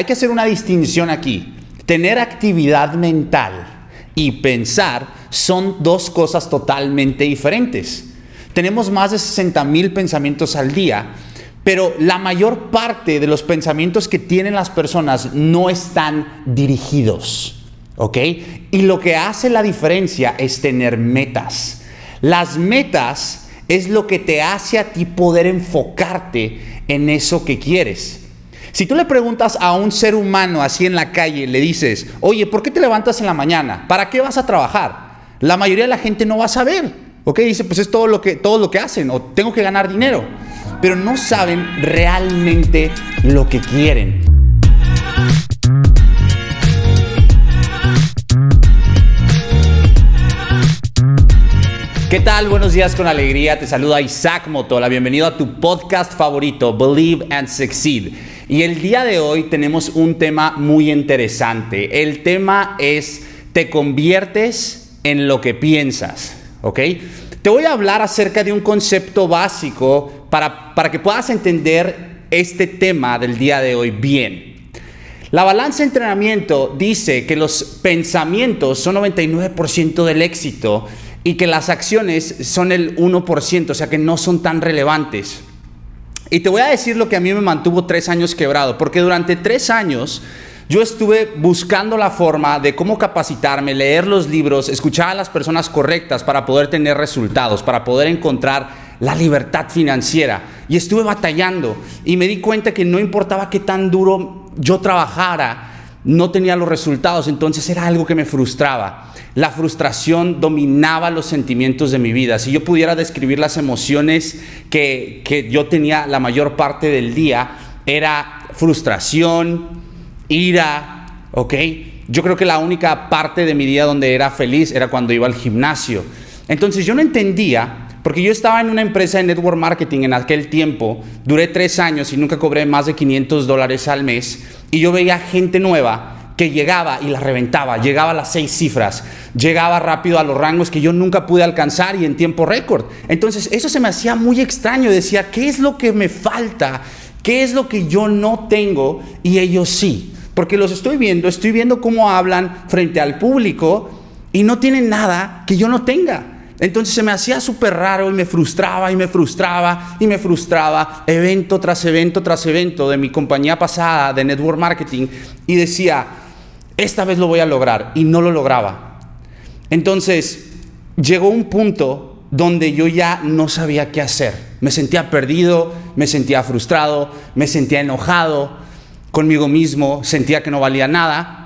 hay que hacer una distinción aquí. Tener actividad mental y pensar son dos cosas totalmente diferentes. Tenemos más de 60 mil pensamientos al día, pero la mayor parte de los pensamientos que tienen las personas no están dirigidos. ¿Ok? Y lo que hace la diferencia es tener metas. Las metas es lo que te hace a ti poder enfocarte en eso que quieres. Si tú le preguntas a un ser humano así en la calle, le dices, oye, ¿por qué te levantas en la mañana? ¿Para qué vas a trabajar? La mayoría de la gente no va a saber. ¿Ok? Dice, pues es todo lo que, todo lo que hacen o tengo que ganar dinero. Pero no saben realmente lo que quieren. ¿Qué tal? Buenos días con alegría. Te saluda Isaac Motola. Bienvenido a tu podcast favorito, Believe and Succeed. Y el día de hoy tenemos un tema muy interesante. El tema es, te conviertes en lo que piensas. ¿Ok? Te voy a hablar acerca de un concepto básico para, para que puedas entender este tema del día de hoy bien. La balanza de entrenamiento dice que los pensamientos son 99% del éxito y que las acciones son el 1%, o sea que no son tan relevantes. Y te voy a decir lo que a mí me mantuvo tres años quebrado, porque durante tres años yo estuve buscando la forma de cómo capacitarme, leer los libros, escuchar a las personas correctas para poder tener resultados, para poder encontrar la libertad financiera. Y estuve batallando y me di cuenta que no importaba qué tan duro yo trabajara, no tenía los resultados, entonces era algo que me frustraba. La frustración dominaba los sentimientos de mi vida. Si yo pudiera describir las emociones que, que yo tenía la mayor parte del día, era frustración, ira, ¿ok? Yo creo que la única parte de mi día donde era feliz era cuando iba al gimnasio. Entonces yo no entendía porque yo estaba en una empresa de network marketing en aquel tiempo, duré tres años y nunca cobré más de 500 dólares al mes, y yo veía gente nueva que llegaba y la reventaba, llegaba a las seis cifras, llegaba rápido a los rangos que yo nunca pude alcanzar y en tiempo récord. Entonces eso se me hacía muy extraño, decía, ¿qué es lo que me falta? ¿Qué es lo que yo no tengo y ellos sí? Porque los estoy viendo, estoy viendo cómo hablan frente al público y no tienen nada que yo no tenga. Entonces se me hacía súper raro y me frustraba y me frustraba y me frustraba evento tras evento tras evento de mi compañía pasada de network marketing y decía, esta vez lo voy a lograr y no lo lograba. Entonces llegó un punto donde yo ya no sabía qué hacer. Me sentía perdido, me sentía frustrado, me sentía enojado conmigo mismo, sentía que no valía nada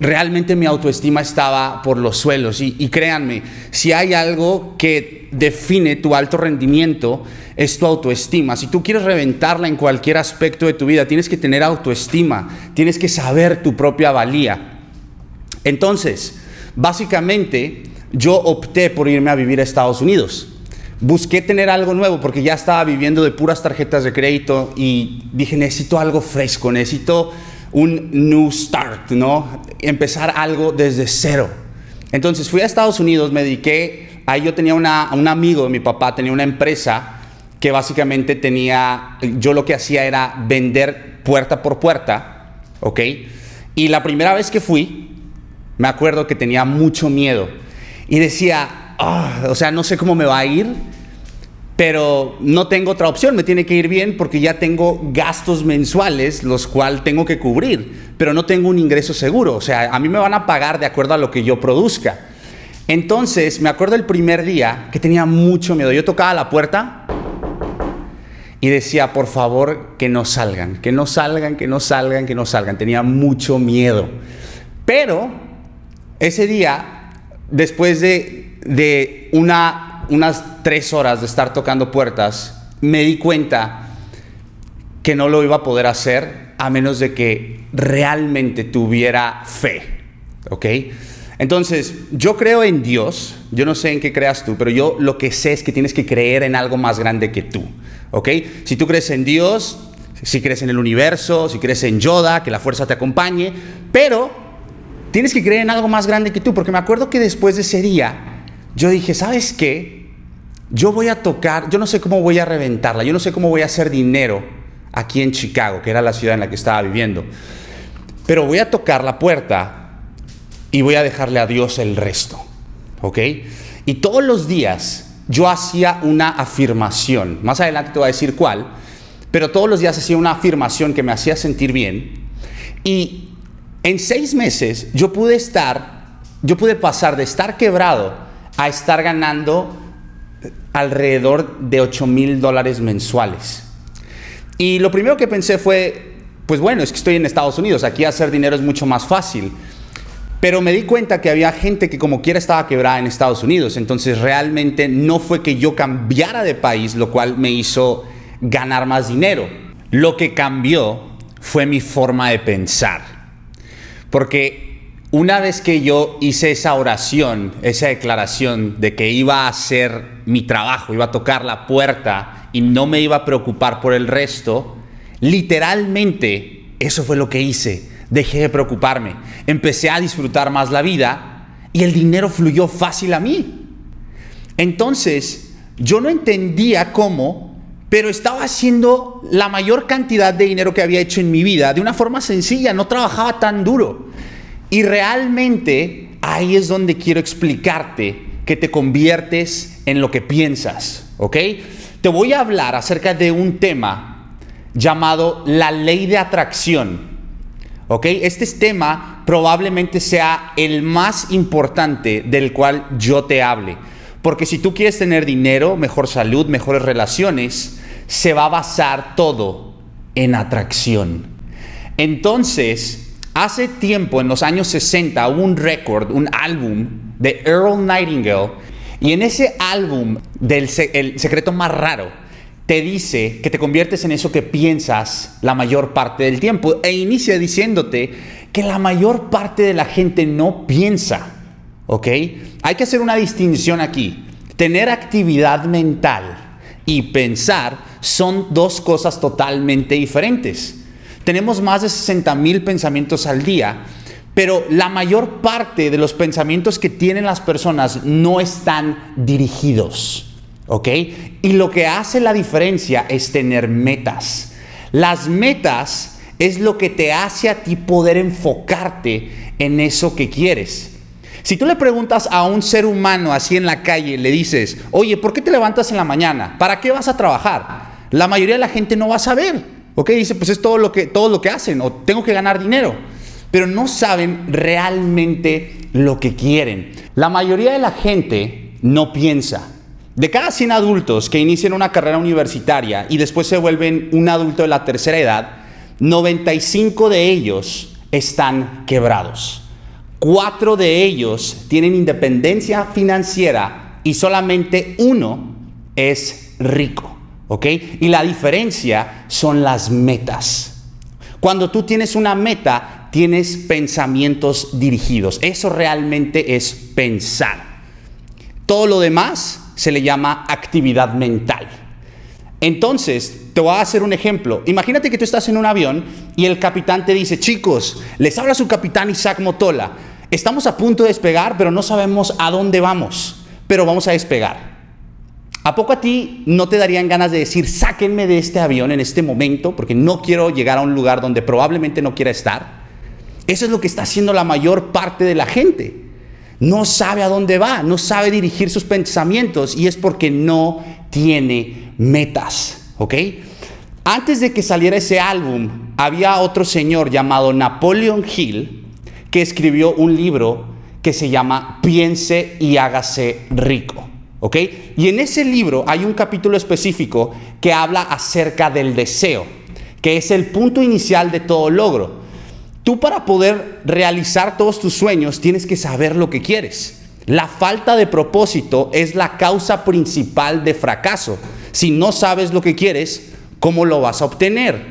realmente mi autoestima estaba por los suelos. Y, créanme, si hay algo que define tu alto rendimiento, es tu autoestima. Si tú quieres reventarla en cualquier aspecto de tu vida, tienes que tener autoestima, tienes que saber tu propia valía. Entonces, básicamente, yo opté por irme a vivir a Estados Unidos. Busqué tener algo nuevo porque ya estaba viviendo de puras tarjetas de crédito y dije, necesito algo fresco, necesito un new start, ¿no? Empezar algo desde cero. Entonces fui a Estados Unidos, me dediqué, ahí yo tenía un amigo de mi papá, tenía una empresa que básicamente tenía, yo lo que hacía era vender puerta por puerta, ¿ok? Y la primera vez que fui, me acuerdo que tenía mucho miedo y decía, ah, o sea, no sé cómo me va a ir, pero no tengo otra opción, me tiene que ir bien porque ya tengo gastos mensuales, los cuales tengo que cubrir, pero no tengo un ingreso seguro, o sea, a mí me van a pagar de acuerdo a lo que yo produzca. Entonces, me acuerdo el primer día que tenía mucho miedo, yo tocaba la puerta y decía, por favor, que no salgan, que no salgan, que no salgan, que no salgan, tenía mucho miedo. Pero ese día, después de, de una unas tres horas de estar tocando puertas, me di cuenta que no lo iba a poder hacer a menos de que realmente tuviera fe. ¿Ok? Entonces, yo creo en Dios, yo no sé en qué creas tú, pero yo lo que sé es que tienes que creer en algo más grande que tú. ¿Ok? Si tú crees en Dios, si crees en el universo, si crees en Yoda, que la fuerza te acompañe, pero tienes que creer en algo más grande que tú, porque me acuerdo que después de ese día, yo dije, ¿sabes qué? Yo voy a tocar, yo no sé cómo voy a reventarla, yo no sé cómo voy a hacer dinero aquí en Chicago, que era la ciudad en la que estaba viviendo. Pero voy a tocar la puerta y voy a dejarle a Dios el resto. ¿Ok? Y todos los días yo hacía una afirmación. Más adelante te voy a decir cuál. Pero todos los días hacía una afirmación que me hacía sentir bien. Y en seis meses yo pude estar, yo pude pasar de estar quebrado a estar ganando alrededor de 8 mil dólares mensuales. Y lo primero que pensé fue, pues bueno, es que estoy en Estados Unidos, aquí hacer dinero es mucho más fácil. Pero me di cuenta que había gente que como quiera estaba quebrada en Estados Unidos. Entonces realmente no fue que yo cambiara de país, lo cual me hizo ganar más dinero. Lo que cambió fue mi forma de pensar. Porque una vez que yo hice esa oración, esa declaración de que iba a hacer mi trabajo, iba a tocar la puerta y no me iba a preocupar por el resto, literalmente eso fue lo que hice. Dejé de preocuparme, empecé a disfrutar más la vida y el dinero fluyó fácil a mí. Entonces, yo no entendía cómo, pero estaba haciendo la mayor cantidad de dinero que había hecho en mi vida de una forma sencilla, no trabajaba tan duro. Y realmente ahí es donde quiero explicarte que te conviertes en lo que piensas, ¿ok? Te voy a hablar acerca de un tema llamado la ley de atracción. ¿Ok? Este tema probablemente sea el más importante del cual yo te hable. Porque si tú quieres tener dinero, mejor salud, mejores relaciones, se va a basar todo en atracción. Entonces, hace tiempo, en los años 60, hubo un récord, un álbum de Earl Nightingale, y en ese álbum del El secreto más raro, te dice que te conviertes en eso que piensas la mayor parte del tiempo e inicia diciéndote que la mayor parte de la gente no piensa, ¿ok? Hay que hacer una distinción aquí. Tener actividad mental y pensar son dos cosas totalmente diferentes. Tenemos más de 60 mil pensamientos al día, pero la mayor parte de los pensamientos que tienen las personas no están dirigidos. ¿Ok? Y lo que hace la diferencia es tener metas. Las metas es lo que te hace a ti poder enfocarte en eso que quieres. Si tú le preguntas a un ser humano así en la calle, le dices, oye, ¿por qué te levantas en la mañana? ¿Para qué vas a trabajar? La mayoría de la gente no va a saber. ¿Ok? Dice, pues es todo lo que, todo lo que hacen o tengo que ganar dinero. Pero no saben realmente lo que quieren. La mayoría de la gente no piensa. De cada 100 adultos que inician una carrera universitaria y después se vuelven un adulto de la tercera edad, 95 de ellos están quebrados. Cuatro de ellos tienen independencia financiera y solamente uno es rico. ¿Ok? Y la diferencia son las metas. Cuando tú tienes una meta, tienes pensamientos dirigidos. Eso realmente es pensar. Todo lo demás se le llama actividad mental. Entonces, te voy a hacer un ejemplo. Imagínate que tú estás en un avión y el capitán te dice, chicos, les habla su capitán Isaac Motola. Estamos a punto de despegar, pero no sabemos a dónde vamos, pero vamos a despegar. ¿A poco a ti no te darían ganas de decir, sáquenme de este avión en este momento, porque no quiero llegar a un lugar donde probablemente no quiera estar? Eso es lo que está haciendo la mayor parte de la gente no sabe a dónde va, no sabe dirigir sus pensamientos y es porque no tiene metas, ¿ok? Antes de que saliera ese álbum, había otro señor llamado Napoleon Hill que escribió un libro que se llama Piense y hágase rico. ¿Ok? Y en ese libro hay un capítulo específico que habla acerca del deseo, que es el punto inicial de todo logro. Tú para poder realizar todos tus sueños tienes que saber lo que quieres. La falta de propósito es la causa principal de fracaso. Si no sabes lo que quieres, ¿cómo lo vas a obtener?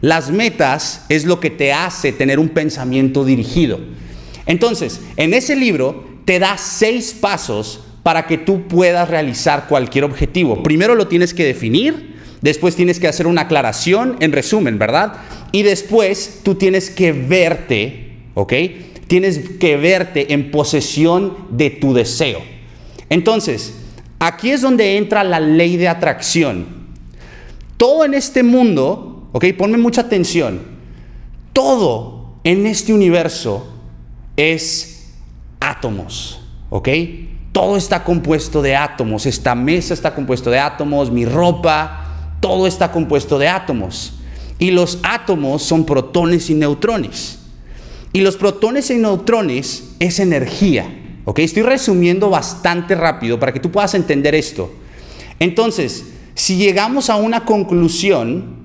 Las metas es lo que te hace tener un pensamiento dirigido. Entonces, en ese libro te da seis pasos para que tú puedas realizar cualquier objetivo. Primero lo tienes que definir, después tienes que hacer una aclaración, en resumen, ¿verdad? Y después tú tienes que verte, ¿ok? Tienes que verte en posesión de tu deseo. Entonces, aquí es donde entra la ley de atracción. Todo en este mundo ¿ok? Ponme mucha atención. Todo en este universo es átomos, ¿ok? Todo está compuesto de átomos. Esta mesa está compuesto de átomos, mi ropa, todo está compuesto de átomos. Y los átomos son protones y neutrones. Y los protones y neutrones es energía. ¿Ok? Estoy resumiendo bastante rápido para que tú puedas entender esto. Entonces, si llegamos a una conclusión,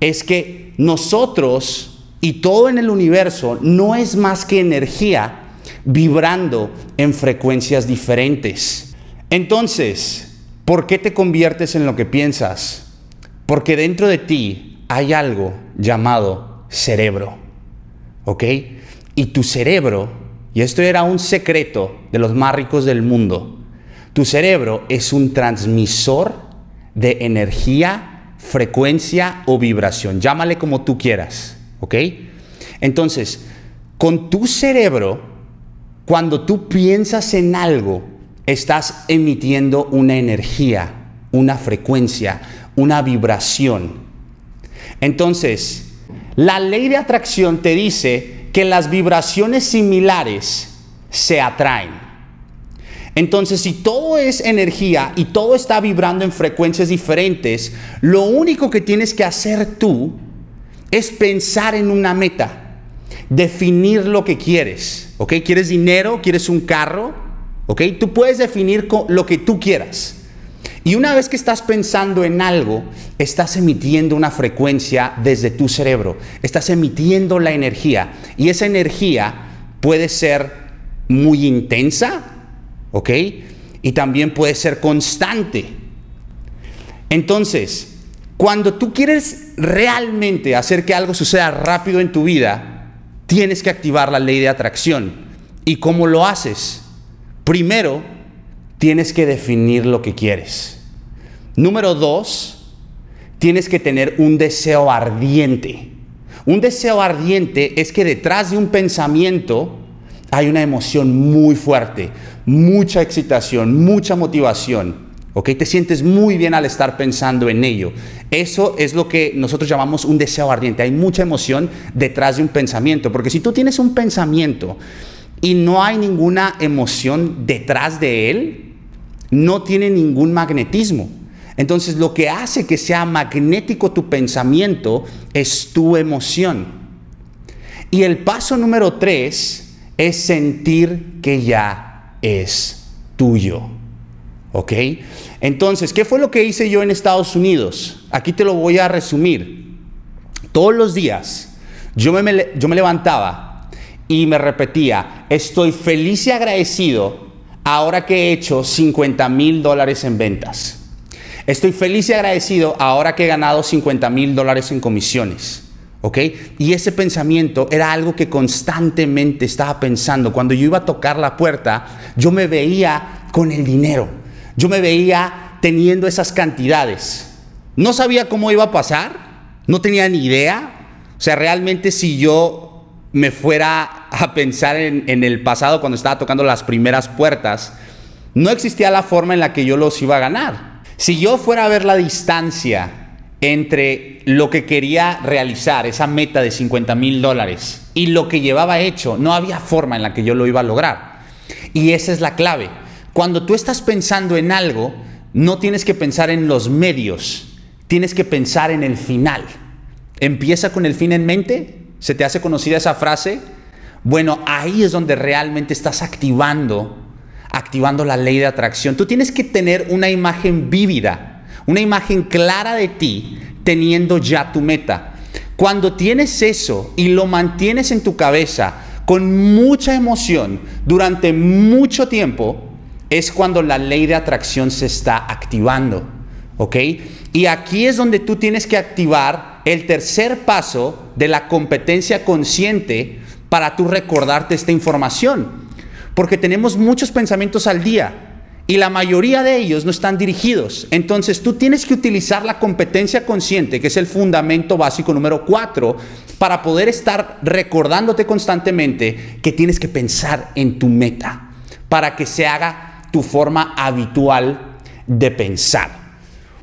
es que nosotros y todo en el universo no es más que energía vibrando en frecuencias diferentes. Entonces, ¿por qué te conviertes en lo que piensas? Porque dentro de ti hay algo llamado cerebro. ¿Ok? Y tu cerebro, y esto era un secreto de los más ricos del mundo, tu cerebro es un transmisor de energía, frecuencia o vibración. Llámale como tú quieras. ¿Ok? Entonces, con tu cerebro, cuando tú piensas en algo, estás emitiendo una energía, una frecuencia, una vibración. Entonces, la ley de atracción te dice que las vibraciones similares se atraen. Entonces, si todo es energía y todo está vibrando en frecuencias diferentes, lo único que tienes que hacer tú es pensar en una meta, definir lo que quieres. ¿Ok? ¿Quieres dinero? ¿Quieres un carro? ¿Ok? Tú puedes definir lo que tú quieras. Y una vez que estás pensando en algo, estás emitiendo una frecuencia desde tu cerebro, estás emitiendo la energía y esa energía puede ser muy intensa, ¿ok? Y también puede ser constante. Entonces, cuando tú quieres realmente hacer que algo suceda rápido en tu vida, tienes que activar la ley de atracción. ¿Y cómo lo haces? Primero, tienes que definir lo que quieres. Número dos, tienes que tener un deseo ardiente. Un deseo ardiente es que detrás de un pensamiento hay una emoción muy fuerte, mucha excitación, mucha motivación. ¿Ok? Te sientes muy bien al estar pensando en ello. Eso es lo que nosotros llamamos un deseo ardiente. Hay mucha emoción detrás de un pensamiento. Porque si tú tienes un pensamiento y no hay ninguna emoción detrás de él, no tiene ningún magnetismo. Entonces lo que hace que sea magnético tu pensamiento es tu emoción. Y el paso número tres es sentir que ya es tuyo. ¿Ok? Entonces, ¿qué fue lo que hice yo en Estados Unidos? Aquí te lo voy a resumir. Todos los días yo me, yo me levantaba y me repetía, estoy feliz y agradecido ahora que he hecho 50 mil dólares en ventas. Estoy feliz y agradecido ahora que he ganado 50 mil dólares en comisiones. ¿Ok? Y ese pensamiento era algo que constantemente estaba pensando. Cuando yo iba a tocar la puerta, yo me veía con el dinero. Yo me veía teniendo esas cantidades. No sabía cómo iba a pasar, no tenía ni idea. O sea, realmente si yo me fuera a pensar en, el pasado cuando estaba tocando las primeras puertas, no existía la forma en la que yo los iba a ganar. Si yo fuera a ver la distancia entre lo que quería realizar, esa meta de 50 mil dólares, y lo que llevaba hecho, no había forma en la que yo lo iba a lograr. Y esa es la clave. Cuando tú estás pensando en algo, no tienes que pensar en los medios, tienes que pensar en el final. Empieza con el fin en mente ¿Se te hace conocida esa frase? Bueno, ahí es donde realmente estás activando, activando la ley de atracción. Tú tienes que tener una imagen vívida, una imagen clara de ti, teniendo ya tu meta. Cuando tienes eso y lo mantienes en tu cabeza con mucha emoción durante mucho tiempo, es cuando la ley de atracción se está activando. ¿Ok? Y aquí es donde tú tienes que activar el tercer paso de la competencia consciente para tú recordarte esta información. Porque tenemos muchos pensamientos al día y la mayoría de ellos no están dirigidos. Entonces tú tienes que utilizar la competencia consciente, que es el fundamento básico número cuatro, para poder estar recordándote constantemente que tienes que pensar en tu meta, para que se haga tu forma habitual de pensar.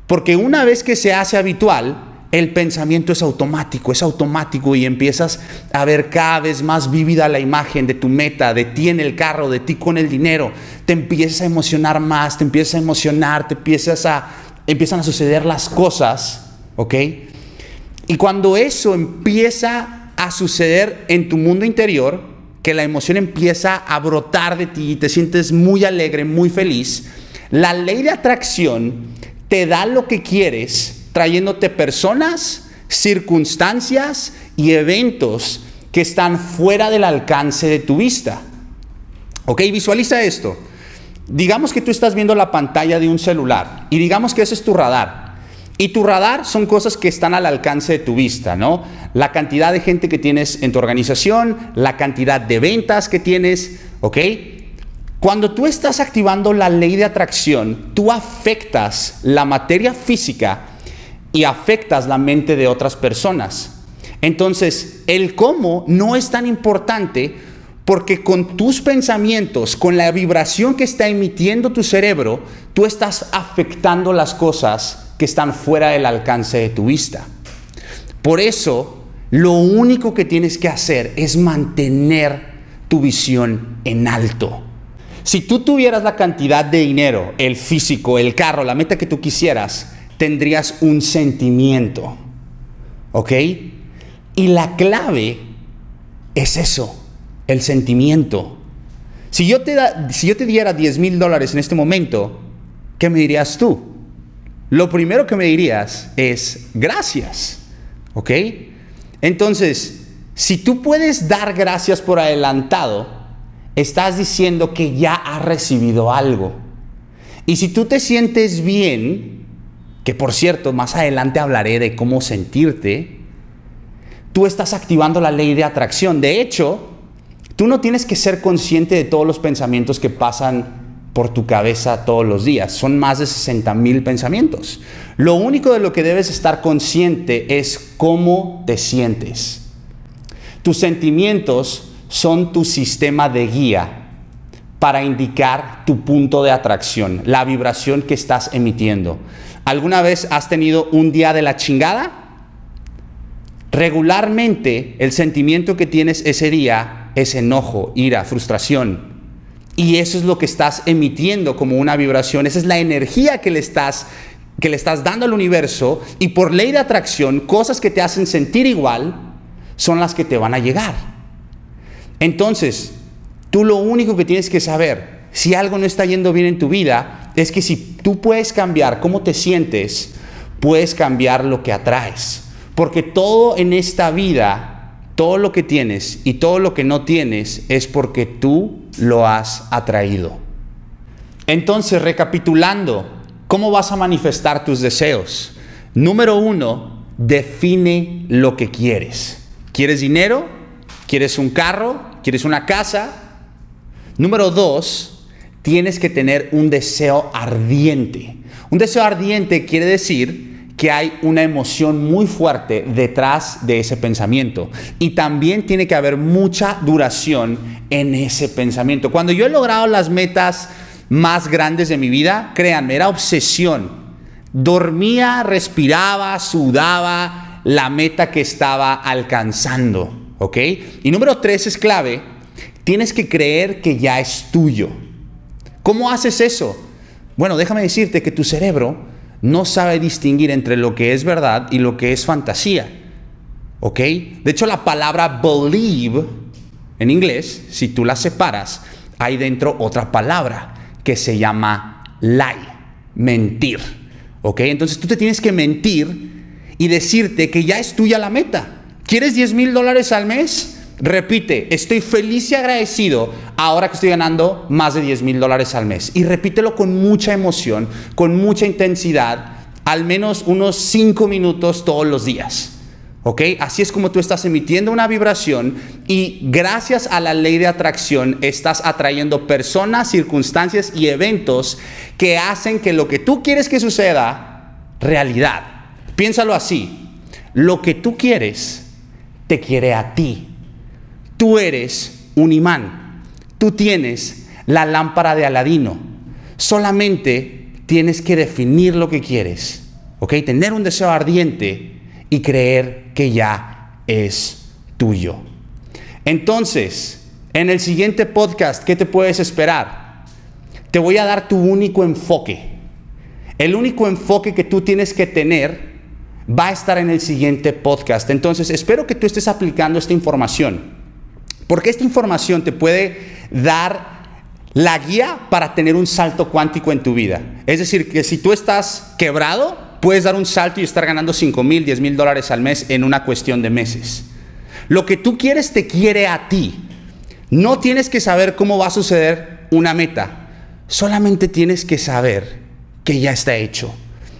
Porque una vez que se hace habitual, el pensamiento es automático, es automático y empiezas a ver cada vez más vívida la imagen de tu meta, de ti en el carro, de ti con el dinero. Te empiezas a emocionar más, te empiezas a emocionar, te empiezas a, empiezan a suceder las cosas, ¿ok? Y cuando eso empieza a suceder en tu mundo interior, que la emoción empieza a brotar de ti y te sientes muy alegre, muy feliz, la ley de atracción te da lo que quieres trayéndote personas, circunstancias y eventos que están fuera del alcance de tu vista. Ok, visualiza esto. Digamos que tú estás viendo la pantalla de un celular y digamos que ese es tu radar. Y tu radar son cosas que están al alcance de tu vista, ¿no? La cantidad de gente que tienes en tu organización, la cantidad de ventas que tienes, ¿ok? Cuando tú estás activando la ley de atracción, tú afectas la materia física y afectas la mente de otras personas. Entonces, el cómo no es tan importante porque con tus pensamientos, con la vibración que está emitiendo tu cerebro, tú estás afectando las cosas que están fuera del alcance de tu vista. Por eso, lo único que tienes que hacer es mantener tu visión en alto. Si tú tuvieras la cantidad de dinero, el físico, el carro, la meta que tú quisieras, tendrías un sentimiento. ¿Ok? Y la clave es eso, el sentimiento. Si yo te, si yo te diera 10 mil dólares en este momento, ¿qué me dirías tú? Lo primero que me dirías es gracias. ¿Ok? Entonces, si tú puedes dar gracias por adelantado, estás diciendo que ya has recibido algo. Y si tú te sientes bien, que por cierto, más adelante hablaré de cómo sentirte, tú estás activando la ley de atracción. De hecho, tú no tienes que ser consciente de todos los pensamientos que pasan por tu cabeza todos los días. Son más de 60 mil pensamientos. Lo único de lo que debes estar consciente es cómo te sientes. Tus sentimientos son tu sistema de guía para indicar tu punto de atracción, la vibración que estás emitiendo. ¿Alguna vez has tenido un día de la chingada? Regularmente el sentimiento que tienes ese día es enojo, ira, frustración. Y eso es lo que estás emitiendo como una vibración. Esa es la energía que le estás que le estás dando al universo y por ley de atracción, cosas que te hacen sentir igual son las que te van a llegar. Entonces, tú lo único que tienes que saber, si algo no está yendo bien en tu vida, es que si tú puedes cambiar cómo te sientes, puedes cambiar lo que atraes. Porque todo en esta vida, todo lo que tienes y todo lo que no tienes es porque tú lo has atraído. Entonces, recapitulando, ¿cómo vas a manifestar tus deseos? Número uno, define lo que quieres. ¿Quieres dinero? ¿Quieres un carro? ¿Quieres una casa? Número dos, tienes que tener un deseo ardiente. Un deseo ardiente quiere decir que hay una emoción muy fuerte detrás de ese pensamiento. Y también tiene que haber mucha duración en ese pensamiento. Cuando yo he logrado las metas más grandes de mi vida, créanme, era obsesión. Dormía, respiraba, sudaba la meta que estaba alcanzando. ¿Ok? Y número tres es clave. Tienes que creer que ya es tuyo. ¿Cómo haces eso? Bueno, déjame decirte que tu cerebro no sabe distinguir entre lo que es verdad y lo que es fantasía. ¿Ok? De hecho, la palabra believe en inglés, si tú la separas, hay dentro otra palabra que se llama lie, mentir. ¿Ok? Entonces tú te tienes que mentir y decirte que ya es tuya la meta. ¿Quieres 10 mil dólares al mes? Repite, estoy feliz y agradecido ahora que estoy ganando más de 10 mil dólares al mes. Y repítelo con mucha emoción, con mucha intensidad, al menos unos 5 minutos todos los días. ¿Ok? Así es como tú estás emitiendo una vibración y gracias a la ley de atracción estás atrayendo personas, circunstancias y eventos que hacen que lo que tú quieres que suceda, realidad. Piénsalo así, lo que tú quieres, te quiere a ti. Tú eres un imán. Tú tienes la lámpara de Aladino. Solamente tienes que definir lo que quieres. ¿Ok? Tener un deseo ardiente y creer que ya es tuyo. Entonces, en el siguiente podcast, ¿qué te puedes esperar? Te voy a dar tu único enfoque. El único enfoque que tú tienes que tener va a estar en el siguiente podcast. Entonces, espero que tú estés aplicando esta información. Porque esta información te puede dar la guía para tener un salto cuántico en tu vida. Es decir, que si tú estás quebrado, puedes dar un salto y estar ganando 5 mil, 10 mil dólares al mes en una cuestión de meses. Lo que tú quieres te quiere a ti. No tienes que saber cómo va a suceder una meta. Solamente tienes que saber que ya está hecho.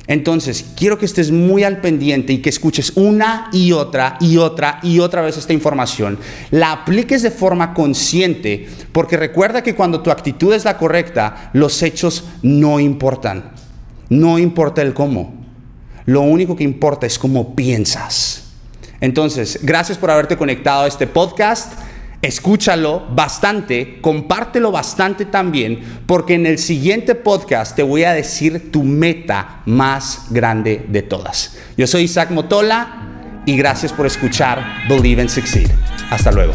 Entonces, quiero que estés muy al pendiente y que escuches una y otra y otra y otra vez esta información. La apliques de forma consciente, porque recuerda que cuando tu actitud es la correcta, los hechos no importan. No importa el cómo. Lo único que importa es cómo piensas. Entonces, gracias por haberte conectado a este podcast escúchalo bastante, compártelo bastante también, porque en el siguiente podcast te voy a decir tu meta más grande de todas. Yo soy Isaac Motola y gracias por escuchar Believe and Succeed. Hasta luego.